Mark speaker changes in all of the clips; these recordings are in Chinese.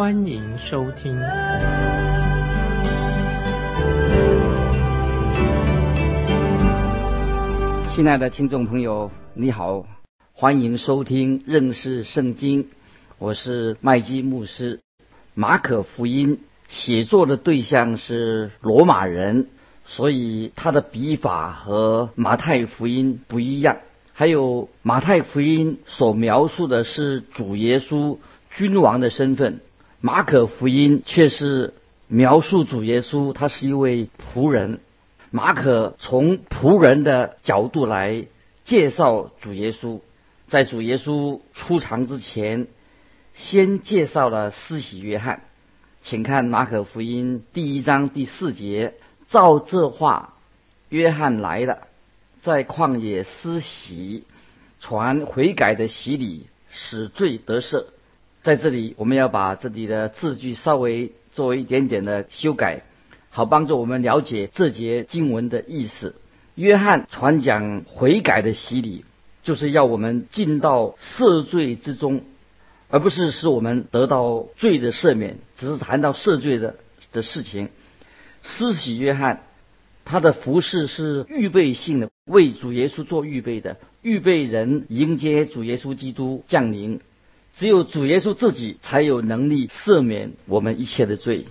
Speaker 1: 欢迎收听。
Speaker 2: 亲爱的听众朋友，你好，欢迎收听认识圣经，我是麦基牧师。马可福音写作的对象是罗马人。所以他的笔法和马太福音不一样。还有马太福音所描述的是主耶稣君王的身份，马可福音却是描述主耶稣他是一位仆人。马可从仆人的角度来介绍主耶稣，在主耶稣出场之前，先介绍了施洗约翰。请看马可福音第一章第四节。照这话，约翰来了，在旷野施洗，传悔改的洗礼，使罪得赦。在这里，我们要把这里的字句稍微作为一点点的修改，好帮助我们了解这节经文的意思。约翰传讲悔改的洗礼，就是要我们进到赦罪之中，而不是使我们得到罪的赦免，只是谈到赦罪的的事情。施洗约翰，他的服饰是预备性的，为主耶稣做预备的，预备人迎接主耶稣基督降临。只有主耶稣自己才有能力赦免我们一切的罪。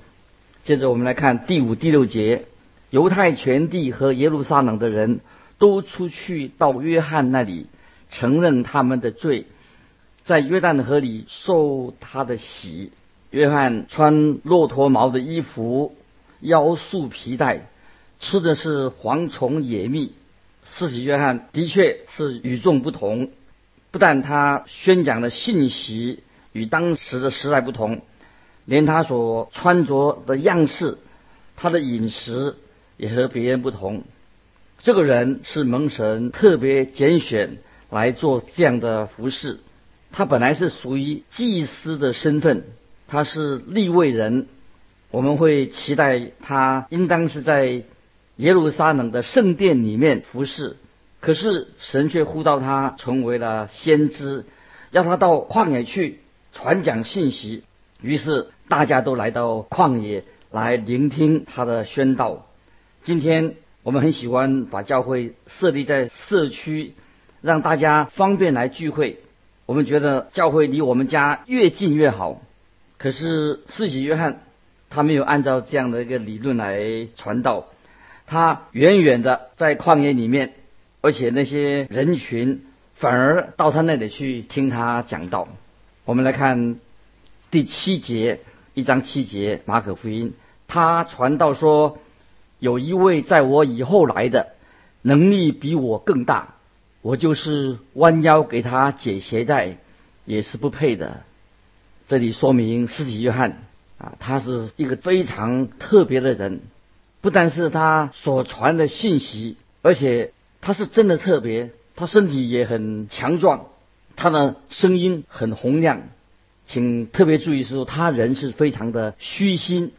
Speaker 2: 接着我们来看第五、第六节：犹太全地和耶路撒冷的人都出去到约翰那里，承认他们的罪，在约旦河里受他的洗。约翰穿骆驼毛的衣服。腰束皮带，吃的是蝗虫野蜜。四喜约翰的确是与众不同，不但他宣讲的信息与当时的时代不同，连他所穿着的样式，他的饮食也和别人不同。这个人是蒙神特别拣选来做这样的服饰。他本来是属于祭司的身份，他是立位人。我们会期待他应当是在耶路撒冷的圣殿里面服侍，可是神却呼召他成为了先知，要他到旷野去传讲信息。于是大家都来到旷野来聆听他的宣道。今天我们很喜欢把教会设立在社区，让大家方便来聚会。我们觉得教会离我们家越近越好。可是四喜约翰。他没有按照这样的一个理论来传道，他远远的在旷野里面，而且那些人群反而到他那里去听他讲道。我们来看第七节，一章七节，马可福音，他传道说，有一位在我以后来的，能力比我更大，我就是弯腰给他解鞋带，也是不配的。这里说明施洗约翰。啊，他是一个非常特别的人，不但是他所传的信息，而且他是真的特别，他身体也很强壮，他的声音很洪亮，请特别注意说，他人是非常的虚心。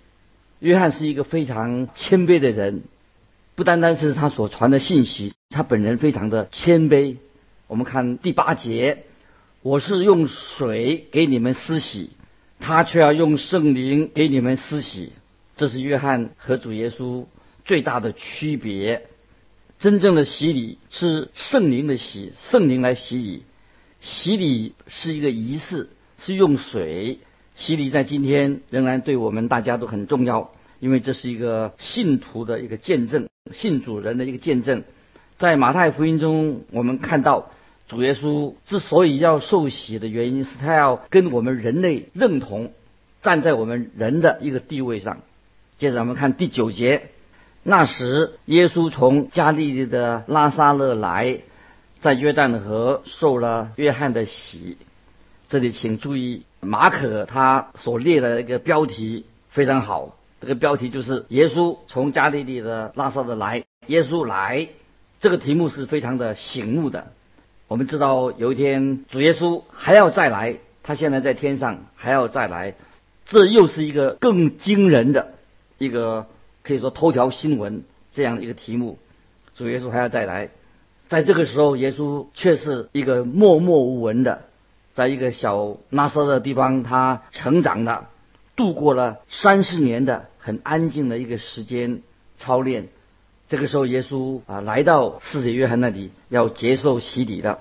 Speaker 2: 约翰是一个非常谦卑的人，不单单是他所传的信息，他本人非常的谦卑。我们看第八节，我是用水给你们施洗。他却要用圣灵给你们施洗，这是约翰和主耶稣最大的区别。真正的洗礼是圣灵的洗，圣灵来洗礼。洗礼是一个仪式，是用水洗礼，在今天仍然对我们大家都很重要，因为这是一个信徒的一个见证，信主人的一个见证。在马太福音中，我们看到。主耶稣之所以要受洗的原因是他要跟我们人类认同，站在我们人的一个地位上。接着我们看第九节，那时耶稣从加利利的拉萨勒来，在约旦河受了约翰的洗。这里请注意马可他所列的一个标题，非常好。这个标题就是耶稣从加利利的拉萨的来，耶稣来，这个题目是非常的醒目的。我们知道有一天主耶稣还要再来，他现在在天上还要再来，这又是一个更惊人的一个可以说头条新闻这样的一个题目。主耶稣还要再来，在这个时候，耶稣却是一个默默无闻的，在一个小拉萨的地方，他成长的，度过了三十年的。很安静的一个时间操练，这个时候耶稣啊来到四子约翰那里要接受洗礼了。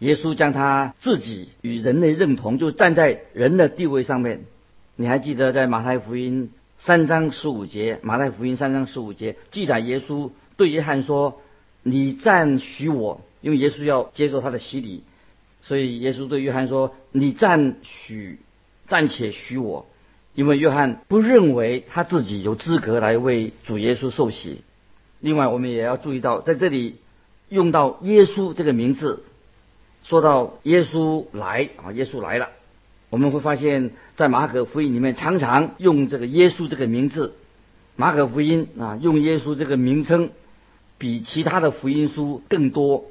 Speaker 2: 耶稣将他自己与人类认同，就站在人的地位上面。你还记得在马太福音三章十五节？马太福音三章十五节记载耶稣对约翰说：“你暂许我，因为耶稣要接受他的洗礼，所以耶稣对约翰说：你暂许，暂且许我。”因为约翰不认为他自己有资格来为主耶稣受洗。另外，我们也要注意到，在这里用到“耶稣”这个名字，说到耶稣来啊，耶稣来了。我们会发现，在马可福音里面常常用这个“耶稣”这个名字。马可福音啊，用“耶稣”这个名称比其他的福音书更多。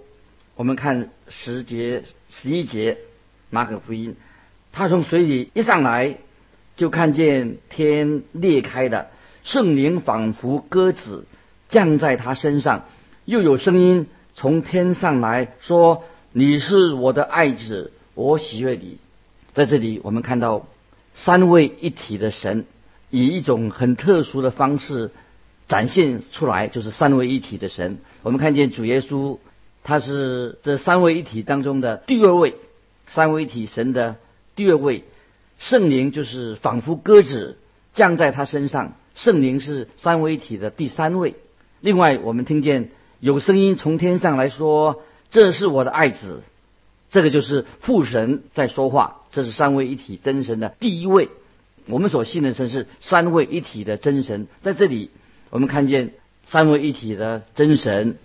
Speaker 2: 我们看十节、十一节，马可福音，他从水里一上来。就看见天裂开了，圣灵仿佛鸽子降在他身上，又有声音从天上来说：“你是我的爱子，我喜悦你。”在这里，我们看到三位一体的神以一种很特殊的方式展现出来，就是三位一体的神。我们看见主耶稣，他是这三位一体当中的第二位，三位一体神的第二位。圣灵就是仿佛鸽子降在他身上，圣灵是三位一体的第三位。另外，我们听见有声音从天上来说：“这是我的爱子。”这个就是父神在说话，这是三位一体真神的第一位。我们所信的神是三位一体的真神，在这里我们看见三位一体的真神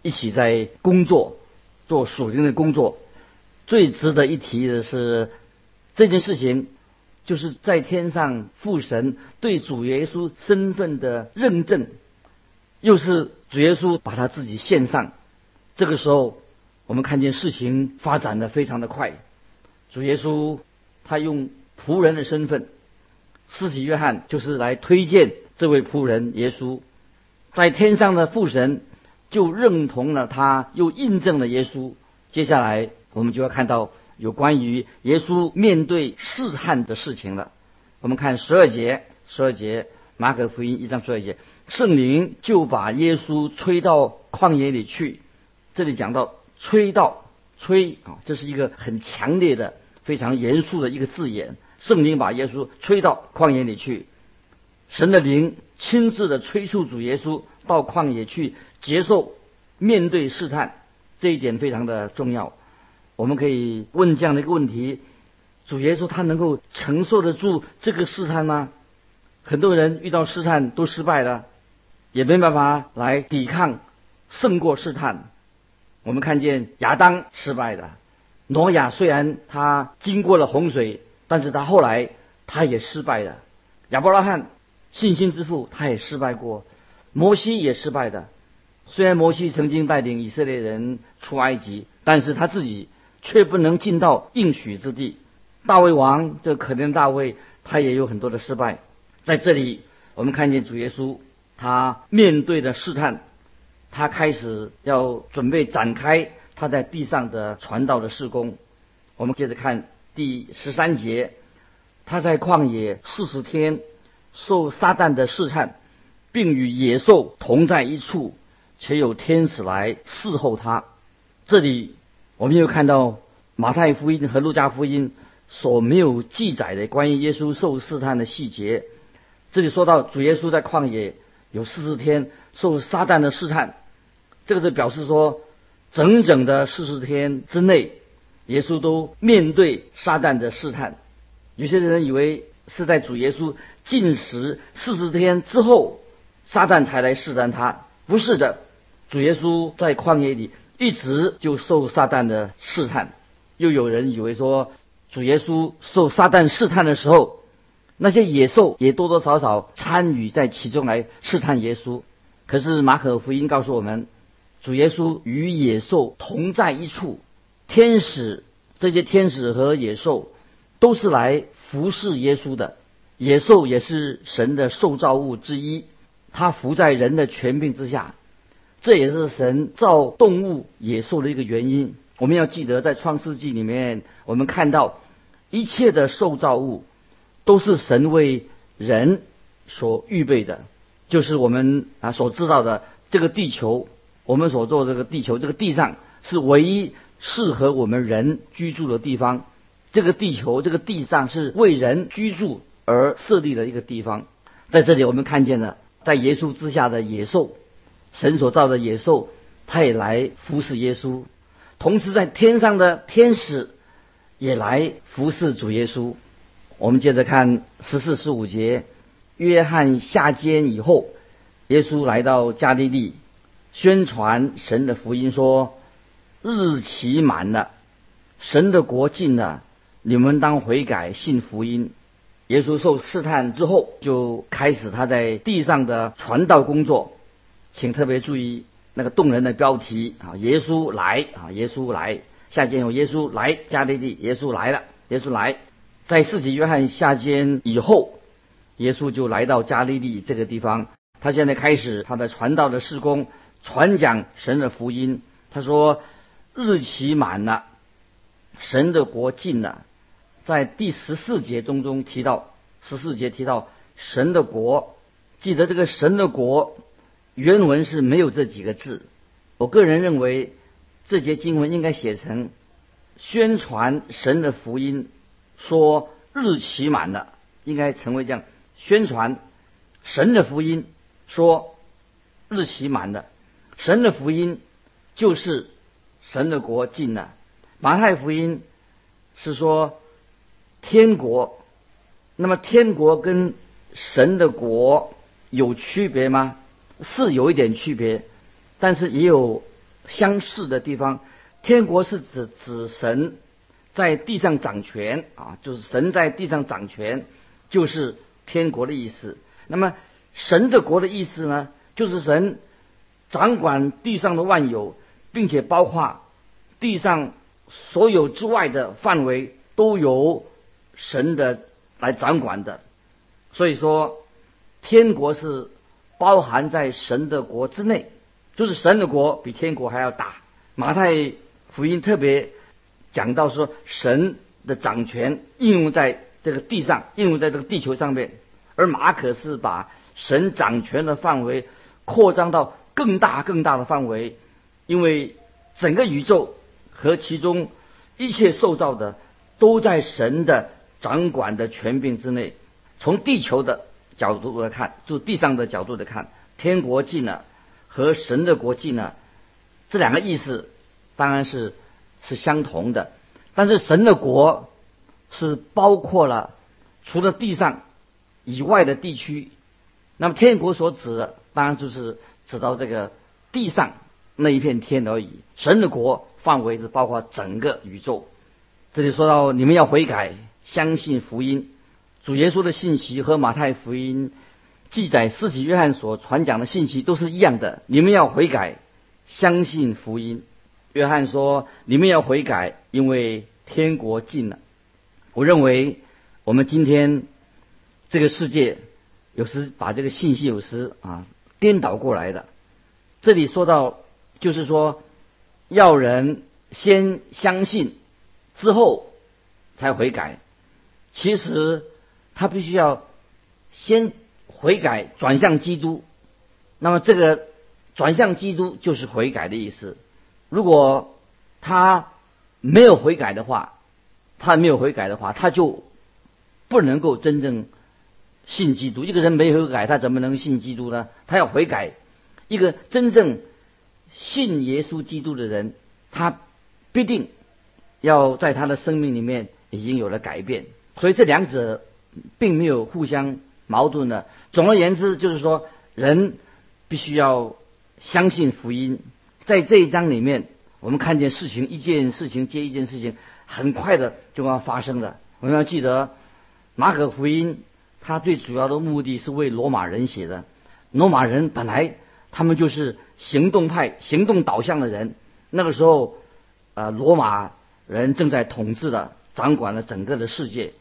Speaker 2: 一起在工作，做属灵的工作。最值得一提的是这件事情。就是在天上父神对主耶稣身份的认证，又是主耶稣把他自己献上。这个时候，我们看见事情发展的非常的快。主耶稣他用仆人的身份，施洗约翰就是来推荐这位仆人耶稣，在天上的父神就认同了他，又印证了耶稣。接下来我们就要看到。有关于耶稣面对试探的事情了。我们看十二节，十二节马可福音一章十二节，圣灵就把耶稣吹到旷野里去。这里讲到吹到吹啊，这是一个很强烈的、非常严肃的一个字眼。圣灵把耶稣吹到旷野里去，神的灵亲自的催促主耶稣到旷野去接受面对试探，这一点非常的重要。我们可以问这样的一个问题：主耶稣他能够承受得住这个试探吗？很多人遇到试探都失败了，也没办法来抵抗、胜过试探。我们看见亚当失败了，挪亚虽然他经过了洪水，但是他后来他也失败了。亚伯拉罕信心之父他也失败过，摩西也失败的。虽然摩西曾经带领以色列人出埃及，但是他自己。却不能进到应许之地。大卫王这可怜大卫，他也有很多的失败。在这里，我们看见主耶稣，他面对的试探，他开始要准备展开他在地上的传道的事工。我们接着看第十三节，他在旷野四十天，受撒旦的试探，并与野兽同在一处，且有天使来侍候他。这里。我们又看到马太福音和路加福音所没有记载的关于耶稣受试探的细节。这里说到主耶稣在旷野有四十天受撒旦的试探，这个是表示说，整整的四十天之内，耶稣都面对撒旦的试探。有些人以为是在主耶稣进食四十天之后，撒旦才来试探他，不是的，主耶稣在旷野里。一直就受撒旦的试探，又有人以为说主耶稣受撒旦试探的时候，那些野兽也多多少少参与在其中来试探耶稣。可是马可福音告诉我们，主耶稣与野兽同在一处，天使这些天使和野兽都是来服侍耶稣的。野兽也是神的受造物之一，它伏在人的权柄之下，这也是神造动物野兽的一个原因。我们要记得，在创世纪里面，我们看到一切的受造物。都是神为人所预备的，就是我们啊所知道的这个地球，我们所做这个地球，这个地上是唯一适合我们人居住的地方。这个地球，这个地上是为人居住而设立的一个地方。在这里，我们看见了在耶稣之下的野兽，神所造的野兽，他也来服侍耶稣；同时，在天上的天使也来服侍主耶稣。我们接着看十四、十五节，约翰下监以后，耶稣来到加利利，宣传神的福音，说：“日期满了，神的国近了，你们当悔改，信福音。”耶稣受试探之后，就开始他在地上的传道工作。请特别注意那个动人的标题啊！耶稣来啊！耶稣来下监后，耶稣来加利利，耶稣来了，耶稣来。在世纪约翰下监以后，耶稣就来到加利利这个地方。他现在开始他的传道的事工，传讲神的福音。他说：“日期满了，神的国近了。”在第十四节当中提到，十四节提到神的国。记得这个神的国原文是没有这几个字。我个人认为，这节经文应该写成宣传神的福音。说日期满了，应该成为这样宣传神的福音。说日期满了，神的福音就是神的国近了。马太福音是说天国，那么天国跟神的国有区别吗？是有一点区别，但是也有相似的地方。天国是指指神。在地上掌权啊，就是神在地上掌权，就是天国的意思。那么神的国的意思呢，就是神掌管地上的万有，并且包括地上所有之外的范围都由神的来掌管的。所以说，天国是包含在神的国之内，就是神的国比天国还要大。马太福音特别。讲到说神的掌权应用在这个地上，应用在这个地球上面，而马可是把神掌权的范围扩张到更大更大的范围，因为整个宇宙和其中一切受造的都在神的掌管的权柄之内。从地球的角度来看，就地上的角度来看，天国际呢和神的国际呢，这两个意思当然是。是相同的，但是神的国是包括了除了地上以外的地区。那么天国所指的，当然就是指到这个地上那一片天而已。神的国范围是包括整个宇宙。这里说到你们要悔改，相信福音。主耶稣的信息和马太福音记载四己约翰所传讲的信息都是一样的。你们要悔改，相信福音。约翰说：“你们要悔改，因为天国近了。”我认为我们今天这个世界有时把这个信息有时啊颠倒过来的。这里说到就是说要人先相信之后才悔改，其实他必须要先悔改转向基督。那么这个转向基督就是悔改的意思。如果他没有悔改的话，他没有悔改的话，他就不能够真正信基督。一个人没有悔改，他怎么能信基督呢？他要悔改。一个真正信耶稣基督的人，他必定要在他的生命里面已经有了改变。所以这两者并没有互相矛盾的。总而言之，就是说，人必须要相信福音。在这一章里面，我们看见事情一件事情接一件事情，很快的就要发生了。我们要记得，马可福音他最主要的目的是为罗马人写的。罗马人本来他们就是行动派、行动导向的人。那个时候，呃，罗马人正在统治的、掌管了整个的世界。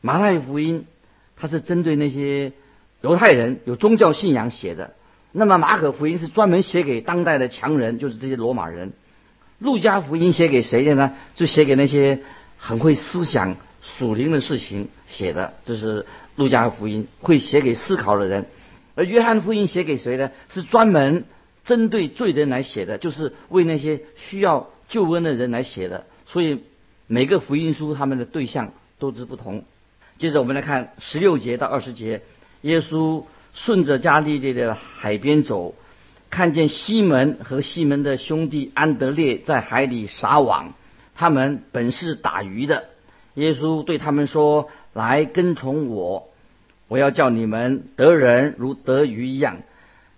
Speaker 2: 马太福音，它是针对那些犹太人有宗教信仰写的。那么马可福音是专门写给当代的强人，就是这些罗马人。路加福音写给谁的呢？就写给那些很会思想属灵的事情写的，这是路加福音会写给思考的人。而约翰福音写给谁呢？是专门针对罪人来写的，就是为那些需要救恩的人来写的。所以每个福音书他们的对象都是不同。接着我们来看十六节到二十节，耶稣顺着加利利的海边走，看见西门和西门的兄弟安德烈在海里撒网，他们本是打鱼的。耶稣对他们说：“来跟从我。”我要叫你们得人如得鱼一样，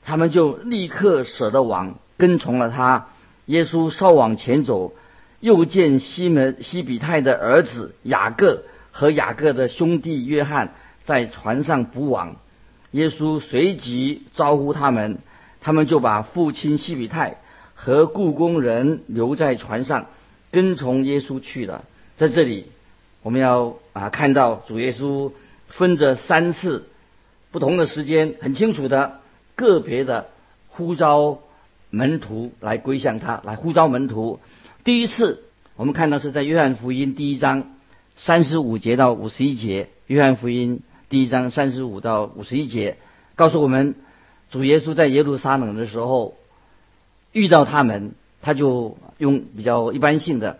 Speaker 2: 他们就立刻舍得网，跟从了他。耶稣稍往前走，又见西门西比泰的儿子雅各和雅各的兄弟约翰在船上捕网。耶稣随即招呼他们，他们就把父亲西比泰和雇工人留在船上，跟从耶稣去了。在这里，我们要啊看到主耶稣。分着三次不同的时间，很清楚的个别的呼召门徒来归向他，来呼召门徒。第一次我们看到是在约翰福音第一章三十五节到五十一节，约翰福音第一章三十五到五十一节告诉我们，主耶稣在耶路撒冷的时候遇到他们，他就用比较一般性的，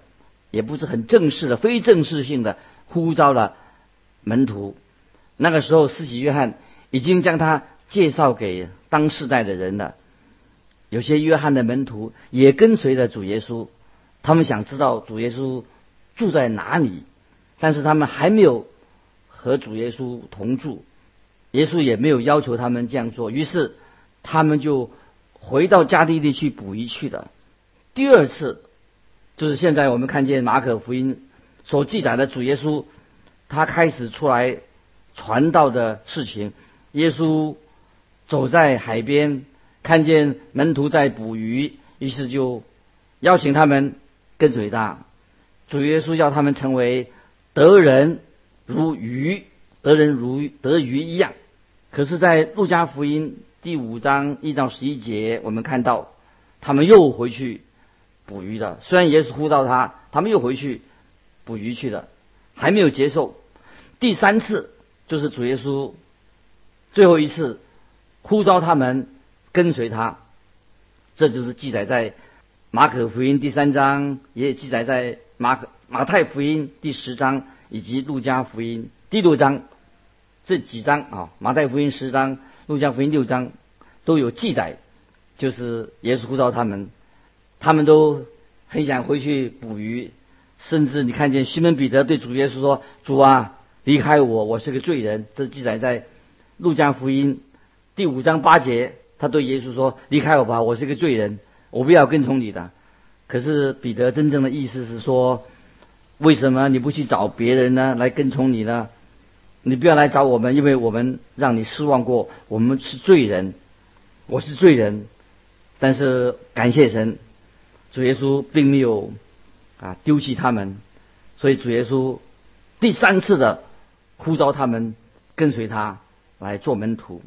Speaker 2: 也不是很正式的、非正式性的呼召了门徒。那个时候，施洗约翰已经将他介绍给当世代的人了。有些约翰的门徒也跟随着主耶稣，他们想知道主耶稣住在哪里，但是他们还没有和主耶稣同住，耶稣也没有要求他们这样做。于是他们就回到加利利去捕鱼去了。第二次就是现在我们看见马可福音所记载的主耶稣，他开始出来。传道的事情，耶稣走在海边，看见门徒在捕鱼，于是就邀请他们跟随他。主耶稣要他们成为得人如鱼，得人如得鱼一样。可是，在路加福音第五章一到十一节，我们看到他们又回去捕鱼的。虽然耶稣呼召他，他们又回去捕鱼去了，还没有接受第三次。就是主耶稣最后一次呼召他们跟随他，这就是记载在马可福音第三章，也记载在马可马太福音第十章以及路加福音第六章这几章啊，马太福音十章，路加福音六章都有记载，就是耶稣呼召他们，他们都很想回去捕鱼，甚至你看见西门彼得对主耶稣说：“主啊。”离开我，我是个罪人。这记载在路加福音第五章八节。他对耶稣说：“离开我吧，我是个罪人，我不要跟从你的。”可是彼得真正的意思是说：“为什么你不去找别人呢？来跟从你呢？你不要来找我们，因为我们让你失望过。我们是罪人，我是罪人。但是感谢神，主耶稣并没有啊丢弃他们，所以主耶稣第三次的。呼召他们跟随他来做门徒。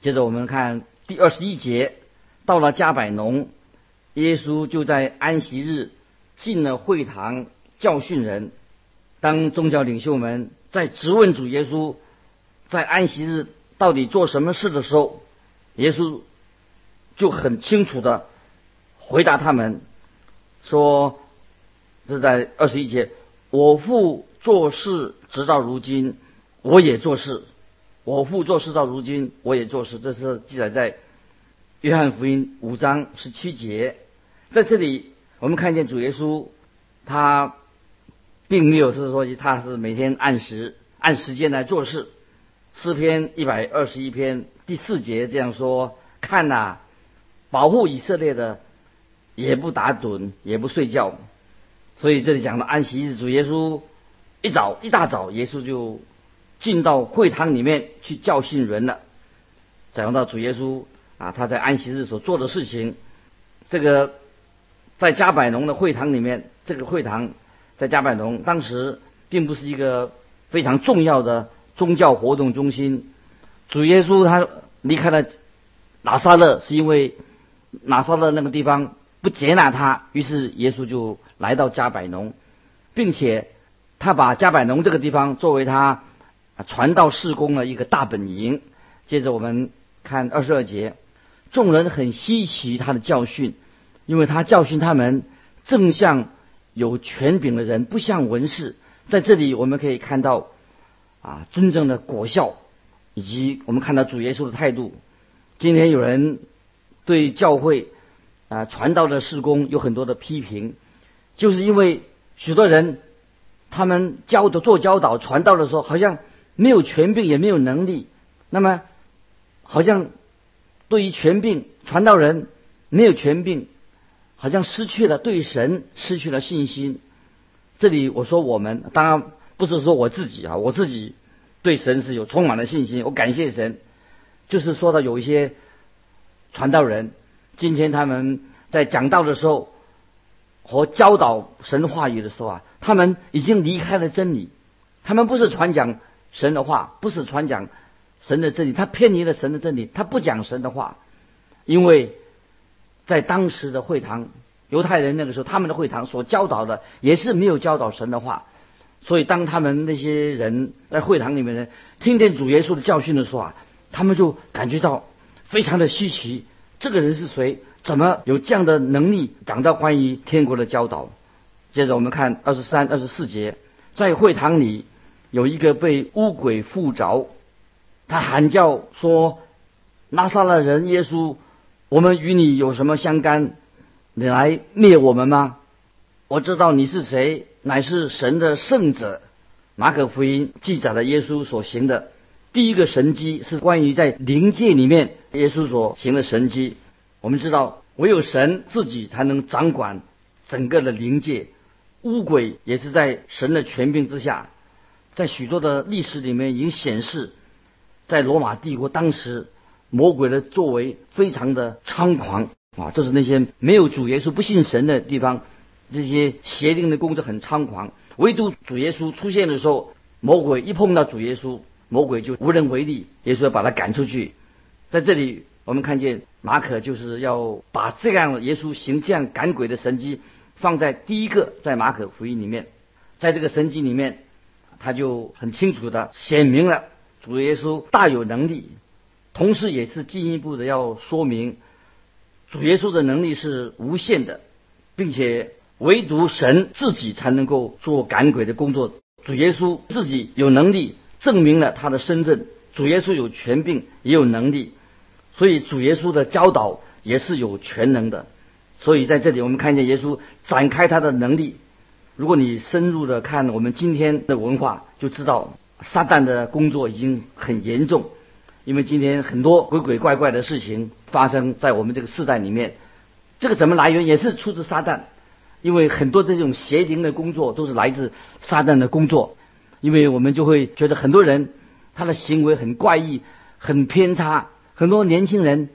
Speaker 2: 接着我们看第二十一节，到了加百农，耶稣就在安息日进了会堂教训人。当宗教领袖们在质问主耶稣在安息日到底做什么事的时候，耶稣就很清楚的回答他们说：“这在二十一节，我父做事直到如今。”我也做事，我父做事到如今，我也做事。这是记载在约翰福音五章十七节。在这里，我们看见主耶稣，他并没有是说他是每天按时按时间来做事。诗篇一百二十一篇第四节这样说：“看呐，保护以色列的，也不打盹，也不睡觉。”所以这里讲的安息日，主耶稣一早一大早，耶稣就。进到会堂里面去教训人了。讲到主耶稣啊，他在安息日所做的事情，这个在加百农的会堂里面，这个会堂在加百农当时并不是一个非常重要的宗教活动中心。主耶稣他离开了拿撒勒，是因为拿撒勒那个地方不接纳他，于是耶稣就来到加百农，并且他把加百农这个地方作为他传道事工的一个大本营。接着我们。看二十二节，众人很稀奇他的教训，因为他教训他们正像有权柄的人，不像文士。在这里我们可以看到啊，真正的果效，以及我们看到主耶稣的态度。今天有人对教会啊传道的事工有很多的批评，就是因为许多人他们教的做教导传道的时候，好像没有权柄，也没有能力。那么。好像对于权柄传道人没有权柄，好像失去了对神失去了信心。这里我说我们当然不是说我自己啊，我自己对神是有充满了信心，我感谢神。就是说到有一些传道人，今天他们在讲道的时候和教导神话语的时候啊，他们已经离开了真理，他们不是传讲神的话，不是传讲。神的真理，他偏离了神的真理，他不讲神的话，因为在当时的会堂，犹太人那个时候，他们的会堂所教导的也是没有教导神的话，所以当他们那些人在会堂里面呢，听见主耶稣的教训的时候啊，他们就感觉到非常的稀奇，这个人是谁？怎么有这样的能力讲到关于天国的教导？接着我们看二十三、二十四节，在会堂里有一个被巫鬼附着。他喊叫说：“拉萨勒人耶稣，我们与你有什么相干？你来灭我们吗？我知道你是谁，乃是神的圣者。”马可福音记载了耶稣所行的第一个神迹，是关于在灵界里面耶稣所行的神迹。我们知道，唯有神自己才能掌管整个的灵界，巫鬼也是在神的权柄之下。在许多的历史里面已经显示。在罗马帝国当时，魔鬼的作为非常的猖狂啊！这是那些没有主耶稣、不信神的地方，这些邪灵的工作很猖狂。唯独主耶稣出现的时候，魔鬼一碰到主耶稣，魔鬼就无能为力，耶稣要把他赶出去。在这里，我们看见马可就是要把这样的耶稣行这样赶鬼的神迹放在第一个，在马可福音里面，在这个神迹里面，他就很清楚的显明了。主耶稣大有能力，同时也是进一步的要说明，主耶稣的能力是无限的，并且唯独神自己才能够做赶鬼的工作。主耶稣自己有能力，证明了他的身份。主耶稣有权柄，也有能力，所以主耶稣的教导也是有全能的。所以在这里，我们看见耶稣展开他的能力。如果你深入的看我们今天的文化，就知道。撒旦的工作已经很严重，因为今天很多鬼鬼怪怪的事情发生在我们这个世代里面。这个怎么来源也是出自撒旦，因为很多这种邪灵的工作都是来自撒旦的工作。因为我们就会觉得很多人他的行为很怪异、很偏差，很多年轻人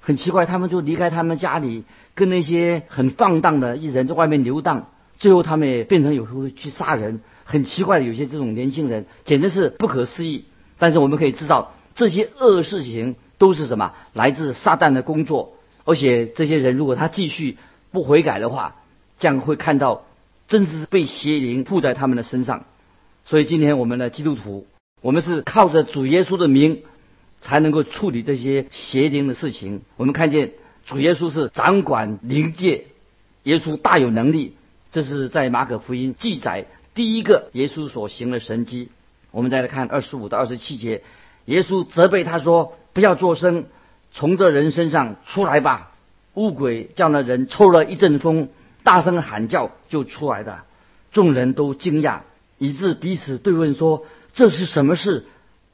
Speaker 2: 很奇怪，他们就离开他们家里，跟那些很放荡的艺人在外面游荡，最后他们也变成有时候去杀人。很奇怪的，有些这种年轻人简直是不可思议。但是我们可以知道，这些恶事情都是什么？来自撒旦的工作。而且这些人如果他继续不悔改的话，将会看到真是被邪灵附在他们的身上。所以今天我们的基督徒，我们是靠着主耶稣的名，才能够处理这些邪灵的事情。我们看见主耶稣是掌管灵界，耶稣大有能力。这是在马可福音记载。第一个，耶稣所行的神迹，我们再来看二十五到二十七节，耶稣责备他说：“不要作声，从这人身上出来吧。”乌鬼叫那人抽了一阵风，大声喊叫，就出来的。众人都惊讶，以致彼此对问说：“这是什么事？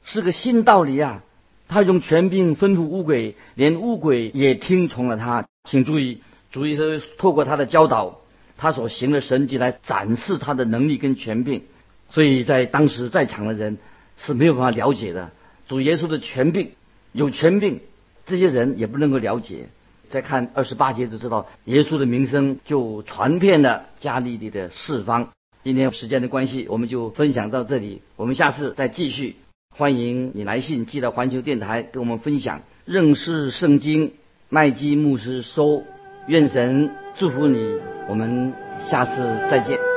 Speaker 2: 是个新道理啊！”他用权柄吩咐乌鬼，连乌鬼也听从了他。请注意，主意是透过他的教导。他所行的神迹来展示他的能力跟权柄，所以在当时在场的人是没有办法了解的。主耶稣的权柄，有权柄，这些人也不能够了解。再看二十八节就知道，耶稣的名声就传遍了加利利的四方。今天时间的关系，我们就分享到这里，我们下次再继续。欢迎你来信寄到环球电台，跟我们分享认识圣经。麦基牧师收，愿神祝福你。我们下次再见。